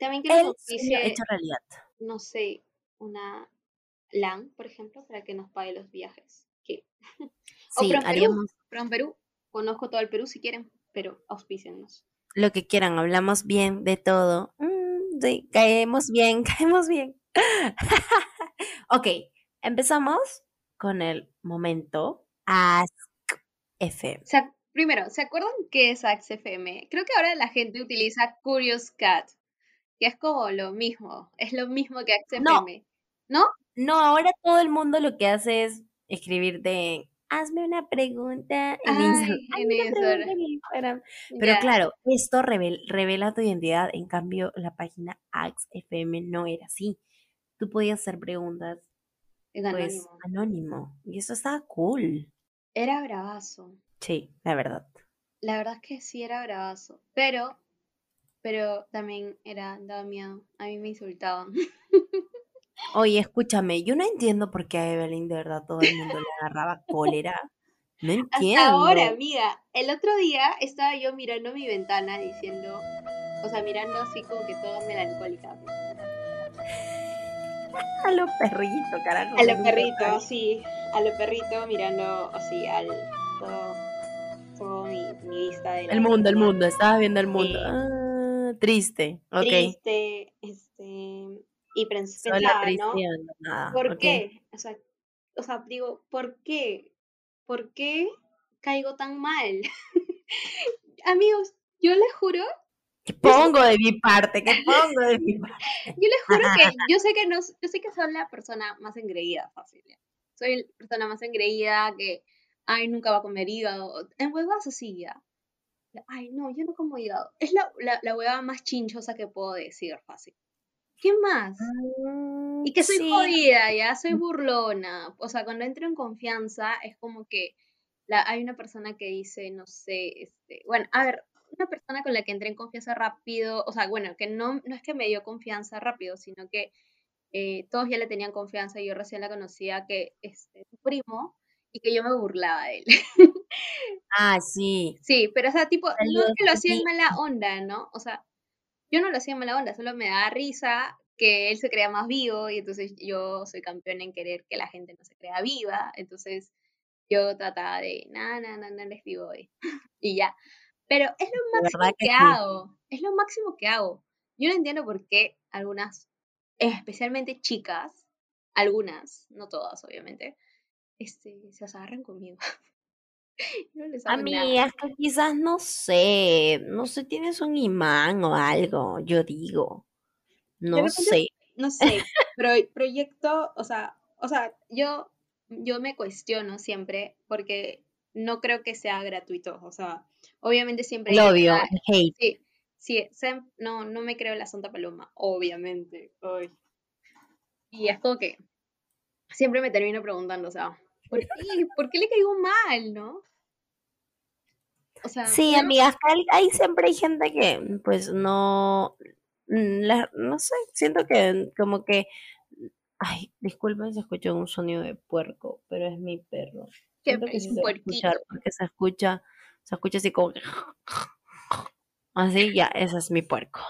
También que nos hecho realidad. no sé, una LAN, por ejemplo, para que nos pague los viajes. ¿Qué? Sí, haríamos. Perú, Perú, conozco todo el Perú si quieren, pero auspíciennos. Lo que quieran, hablamos bien de todo. Mm, sí, caemos bien, caemos bien. ok, empezamos con el momento Ask FM. primero, ¿se acuerdan qué es Ask FM? Creo que ahora la gente utiliza Curious Cat que es como lo mismo, es lo mismo que XFM, no. ¿no? ahora todo el mundo lo que hace es escribirte, hazme una pregunta en Instagram. Pero claro, esto revela tu identidad, en cambio la página AXFM no era así. Tú podías hacer preguntas en pues, anónimo. anónimo. Y eso estaba cool. Era bravazo. Sí, la verdad. La verdad es que sí era bravazo. Pero pero también era, daba miedo. A mí me insultaban. Oye, escúchame, yo no entiendo por qué a Evelyn de verdad todo el mundo le agarraba cólera. No entiendo. Hasta ahora, amiga. El otro día estaba yo mirando mi ventana diciendo, o sea, mirando así como que todo melancólica. A los perritos, carajo. A los perritos, sí. A los perritos mirando así al todo, mi, vista de El mundo, el mundo, estabas viendo el mundo. Ah triste, ok. Triste, este, y pensaba, ¿no? ¿Por qué? O sea, o sea, digo, ¿por qué? ¿Por qué caigo tan mal? Amigos, yo les juro ¿Qué pongo de mi parte? ¿Qué pongo de mi parte? Yo les juro que yo sé que no, yo sé que soy la persona más engreída, fácil. Soy la persona más engreída que, ay, nunca va a comer hígado. En huevas así ya. Ay, no, yo no como hígado. Es la, la, la hueva más chinchosa que puedo decir, fácil. ¿Qué más? Mm, y que soy jodida, ya soy burlona. O sea, cuando entro en confianza es como que la, hay una persona que dice, no sé, este, bueno, a ver, una persona con la que entré en confianza rápido, o sea, bueno, que no, no es que me dio confianza rápido, sino que eh, todos ya le tenían confianza y yo recién la conocía, que este, su primo y que yo me burlaba de él. Ah, sí. Sí, pero o sea, tipo, no es que lo hacía en mala onda, ¿no? O sea, yo no lo hacía en mala onda, solo me daba risa que él se crea más vivo y entonces yo soy campeón en querer que la gente no se crea viva, entonces yo trataba de, nada, nada, nada, les vivo hoy. y ya. Pero es lo máximo que, hago. Es lo máximo que hago. Yo no entiendo por qué algunas, especialmente chicas, algunas, no todas, obviamente, este, se agarran conmigo. no les A mí es que quizás no sé, no sé, tienes un imán o algo, yo digo. No sé. No sé, pero proyecto, o sea, o sea, yo, yo me cuestiono siempre porque no creo que sea gratuito, o sea, obviamente siempre... Lo obvio, hate. Sí, sí, no, no me creo la Santa Paloma, obviamente. Y es como que siempre me termino preguntando, o sea, ¿por qué, ¿por qué le caigo mal, no? O sea, sí, amigas, ahí siempre hay gente que, pues, no, mm, no sé, siento que como que, ay, disculpen si escucho un sonido de puerco, pero es mi perro. Que es un escuchar porque se escucha, se escucha así como que, así, ya, ese es mi puerco.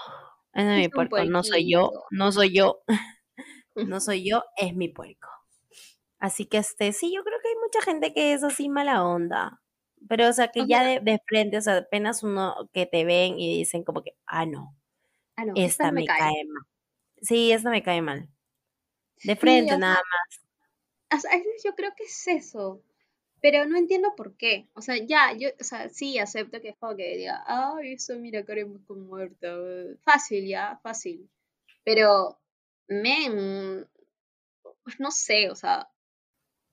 Ese es, mi puerco, no soy yo, no soy yo, no soy yo, es mi puerco. Así que este, sí, yo creo que hay mucha gente que es así mala onda. Pero, o sea, que ya de, frente, o sea, apenas uno que te ven y dicen como que, ah, no, ah, no esta, me, cae. mal. Sí, esta me cae mal. De frente, nada más. A veces yo creo que es eso. Pero no entiendo por qué. O sea, ya, yo, o sea, sí acepto que es como que diga, ay, eso mira, Karen como muerta. Fácil, ya, fácil. Pero, men, pues no sé, o sea,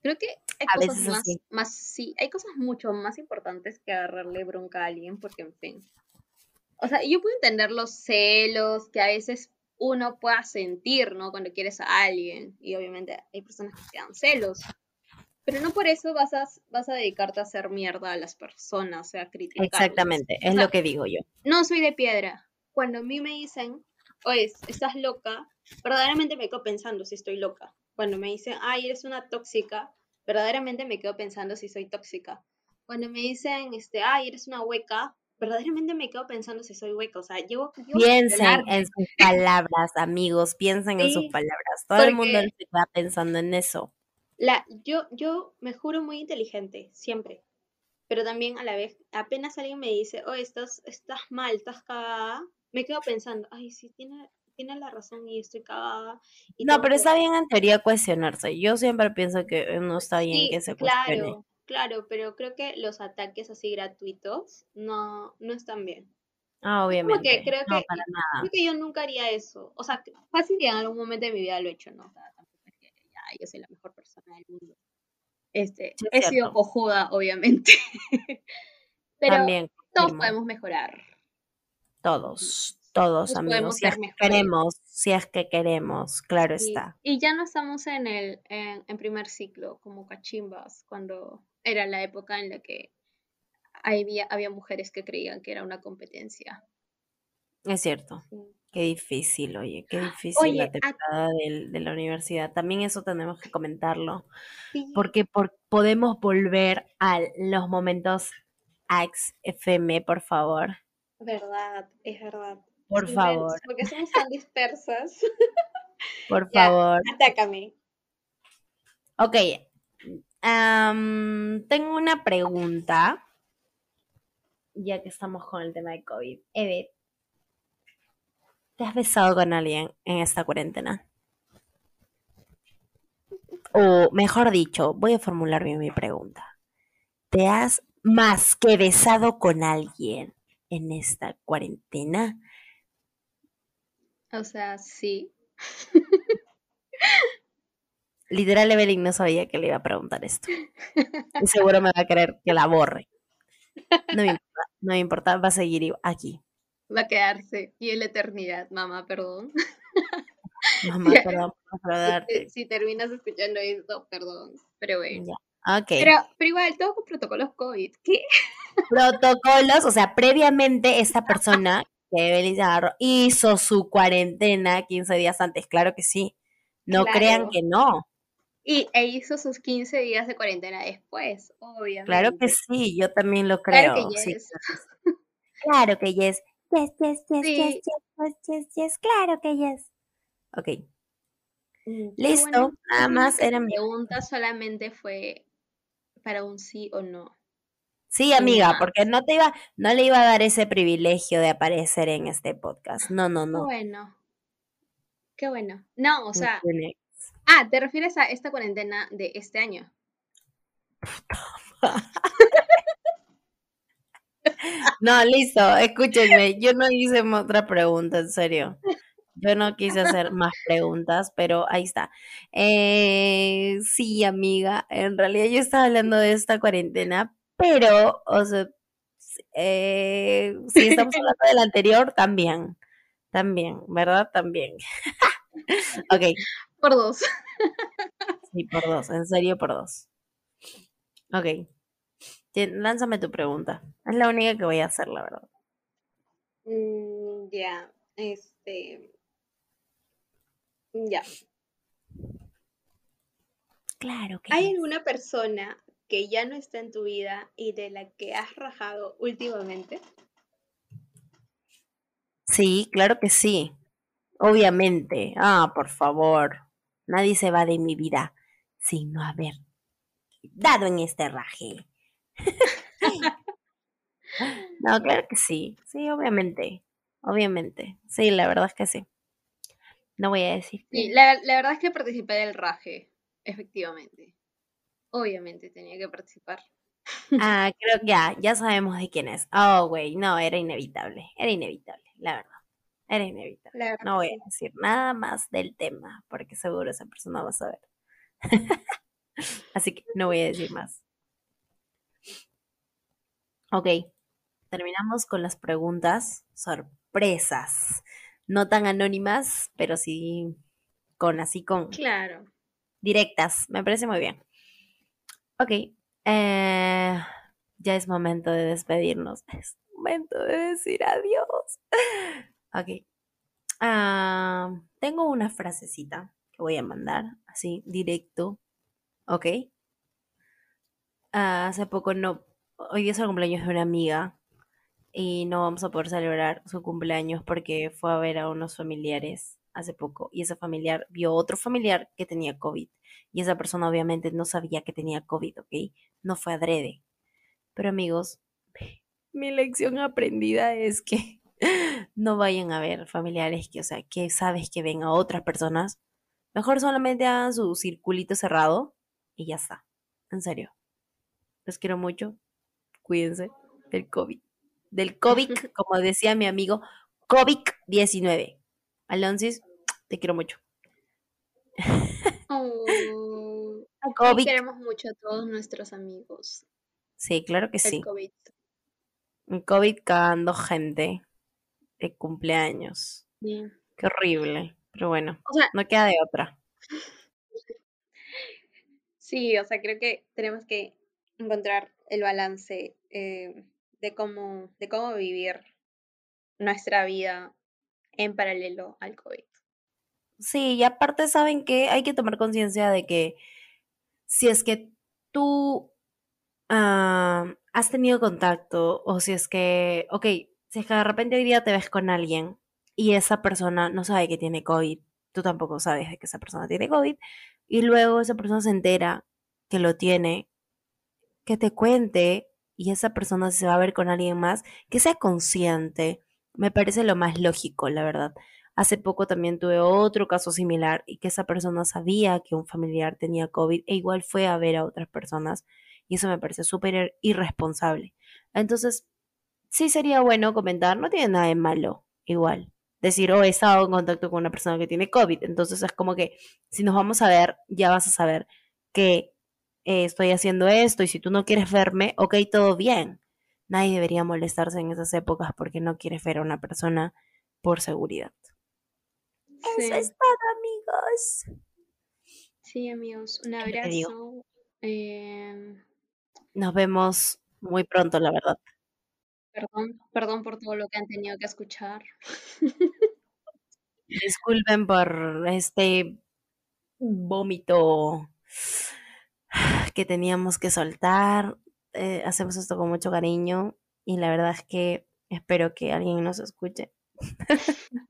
Creo que hay cosas más, más, sí, hay cosas mucho más importantes que agarrarle bronca a alguien, porque en fin. O sea, yo puedo entender los celos que a veces uno pueda sentir, ¿no? Cuando quieres a alguien. Y obviamente hay personas que te dan celos. Pero no por eso vas a, vas a dedicarte a hacer mierda a las personas, o sea, criticar. Exactamente, es lo que digo yo. No soy de piedra. Cuando a mí me dicen, oye, estás loca, verdaderamente me quedo pensando si estoy loca cuando me dicen, ay, eres una tóxica, verdaderamente me quedo pensando si soy tóxica. Cuando me dicen, este, ay, eres una hueca, verdaderamente me quedo pensando si soy hueca. O sea, yo... piensen en sus palabras, amigos, piensen en sus palabras. Todo el mundo se queda pensando en eso. La, yo, yo me juro muy inteligente, siempre. Pero también a la vez, apenas alguien me dice, oh, estás, estás mal, estás cagada, me quedo pensando, ay, sí, tiene, tiene la razón y estoy cagada. no, pero está bien en teoría cuestionarse. Yo siempre pienso que no está bien que se cuestione. Claro, claro, pero creo que los ataques así gratuitos no, no están bien. Ah, obviamente. Porque creo que, creo que yo nunca haría eso. O sea, fácil que en algún momento de mi vida lo he hecho, ¿no? O sea, tampoco es que ya, yo soy la mejor persona del mundo. Este, he sido cojuda, obviamente. pero También, todos podemos mejorar. Todos, todos, amigos. Si es que queremos, si es que queremos, claro está. Y ya no estamos en el en, primer ciclo como cachimbas, cuando era la época en la que había, había mujeres que creían que era una competencia. Es cierto. Qué difícil, oye, qué difícil la temporada de, la universidad. También eso tenemos que comentarlo, porque podemos volver a los momentos AX FM, por favor. Verdad, es verdad. Por favor. Porque somos tan dispersas. Por favor. Atácame. Ok. tengo una pregunta. Ya que estamos con el tema de COVID. Eve, ¿te has besado con alguien en esta cuarentena? O mejor dicho, voy a formular bien mi pregunta. ¿Te has más que besado con alguien en esta cuarentena? O sea, sí. Literal, Evelyn no sabía que le iba a preguntar esto. Y seguro me va a querer que la borre. No me importa, no me importa, va a seguir aquí. Va a quedarse y en la eternidad, mamá, perdón. Mamá, perdón Si, si, terminas escuchando esto, perdón, pero bueno. Okay. Pero, pero igual, todo con protocolos COVID. ¿Qué? Protocolos, o sea, previamente esta persona que Evelyn hizo su cuarentena 15 días antes, claro que sí. No crean que no. Y e hizo sus 15 días de cuarentena después, obviamente. Claro que sí, yo también lo creo. Claro que yes. claro que yes. Yes, yes, yes, yes, yes, yes, yes, claro que yes. Ok. Mm, Listo, nada más era mi pregunta solamente fue para un sí o no. Sí, amiga, porque no te iba, no le iba a dar ese privilegio de aparecer en este podcast. No, no, no. Qué bueno. Qué bueno. No, o sea. Ah, ¿te refieres a esta cuarentena de este año? no, listo, escúchenme. Yo no hice otra pregunta, en serio. Yo no quise hacer más preguntas, pero ahí está. Eh, sí, amiga, en realidad yo estaba hablando de esta cuarentena, pero, o sea, eh, si estamos hablando del anterior, también, también, ¿verdad? También. ok. Por dos. sí, por dos, en serio, por dos. Ok. Lánzame tu pregunta. Es la única que voy a hacer, la verdad. Mm, ya, este. Ya. Claro que. ¿Hay alguna persona que ya no está en tu vida y de la que has rajado últimamente? Sí, claro que sí. Obviamente. Ah, por favor. Nadie se va de mi vida sin no haber dado en este raje. no, claro que sí. Sí, obviamente. Obviamente. Sí, la verdad es que sí. No voy a decir. Sí, la, la verdad es que participé del raje, efectivamente. Obviamente tenía que participar. Ah, creo que ya, ya sabemos de quién es. Oh, güey, no, era inevitable, era inevitable, la verdad. Era inevitable. no voy a decir nada más del tema, porque seguro esa persona va a saber. Así que no voy a decir más. Ok, terminamos con las preguntas sorpresas. No tan anónimas, pero sí con así con... Claro. Directas, me parece muy bien. Ok, eh, ya es momento de despedirnos. Es momento de decir adiós. Ok. Ah, tengo una frasecita que voy a mandar así directo. Ok. Ah, hace poco no. Hoy es el cumpleaños de una amiga y no vamos a poder celebrar su cumpleaños porque fue a ver a unos familiares hace poco y ese familiar vio otro familiar que tenía COVID y esa persona obviamente no sabía que tenía COVID, ¿ok? No fue adrede. Pero amigos, mi lección aprendida es que no vayan a ver familiares que, o sea, que sabes que ven a otras personas. Mejor solamente hagan su circulito cerrado y ya está. En serio. Los quiero mucho. Cuídense del COVID. Del COVID, como decía mi amigo, COVID-19. Alonsis, te quiero mucho. Oh, COVID. Queremos mucho a todos nuestros amigos. Sí, claro que sí. COVID. COVID cagando gente de cumpleaños. Qué horrible. Pero bueno, no queda de otra. Sí, o sea, creo que tenemos que encontrar el balance eh, de cómo, de cómo vivir nuestra vida en paralelo al COVID. Sí, y aparte saben que hay que tomar conciencia de que si es que tú ah, has tenido contacto o si es que, ok, si es que de repente hoy día te ves con alguien y esa persona no sabe que tiene COVID, tú tampoco sabes de que esa persona tiene COVID, y luego esa persona se entera que lo tiene, que te cuente y esa persona se va a ver con alguien más, que sea consciente, me parece lo más lógico, la verdad. Hace poco también tuve otro caso similar y que esa persona sabía que un familiar tenía COVID e igual fue a ver a otras personas y eso me parece súper irresponsable. Entonces, sí sería bueno comentar, no tiene nada de malo, igual. Decir, oh, he estado en contacto con una persona que tiene COVID. Entonces es como que si nos vamos a ver, ya vas a saber que eh, estoy haciendo esto y si tú no quieres verme, ok, todo bien. Nadie debería molestarse en esas épocas porque no quieres ver a una persona por seguridad. Eso es todo, amigos. Sí, amigos, un abrazo. Em, Nos vemos muy pronto, la verdad. Perdón, perdón por todo lo que han tenido que escuchar. Disculpen por este vómito que teníamos que soltar. Eh, hacemos esto con mucho cariño y la verdad es que espero que alguien nos escuche.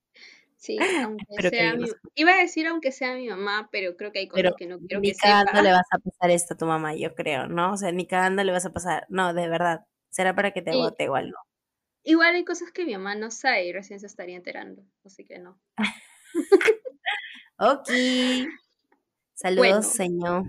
Sí, aunque sea mi... Iba a decir aunque sea mi mamá, pero creo que hay cosas que no quiero ni que sepa. le vas a pasar esto a tu mamá, yo creo, ¿no? O sea, ni cagando le vas a pasar. No, de verdad. Será para que te vote igual, ¿no? Igual hay cosas que mi mamá no sabe y recién se estaría enterando, así que no. ok. Saludos, señor.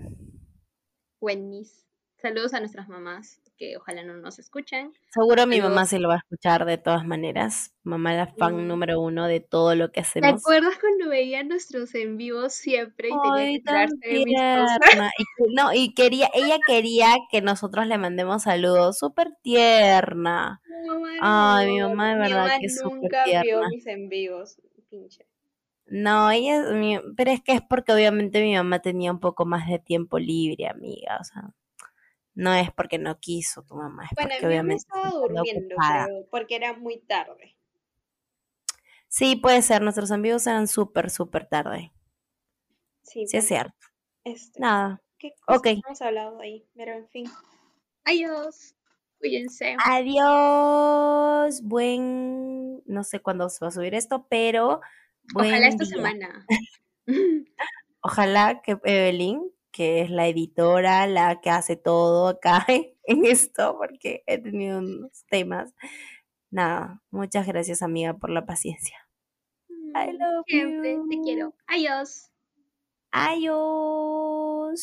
Buenis. Saludos a nuestras mamás que ojalá no nos escuchen. Seguro mi mamá se lo va a escuchar de todas maneras. Mamá era fan número uno de todo lo que hacemos. ¿Te acuerdas cuando veía nuestros en vivos siempre y tenía que de mis cosas? Y, no, y quería, ella quería que nosotros le mandemos saludos. Súper tierna. Ay, mi mamá de verdad que es súper tierna. Vio mis en vivos, pinche. No, ella, pero es que es porque obviamente mi mamá tenía un poco más de tiempo libre, amiga, o sea. No es porque no quiso tu mamá, es bueno, porque obviamente estaba durmiendo, porque era muy tarde. Sí, puede ser, nuestros amigos eran súper, súper tarde. Sí, sí es cierto. Este, Nada. ¿Qué cosas hemos hablado ahí? Pero en fin. Adiós. Cuídense. Adiós. Buen. No sé cuándo se va a subir esto, pero. Ojalá esta semana. Ojalá que Evelyn que es la editora, la que hace todo acá en esto, porque he tenido unos temas. Nada, muchas gracias amiga por la paciencia. I love Siempre te quiero. Adiós. Adiós.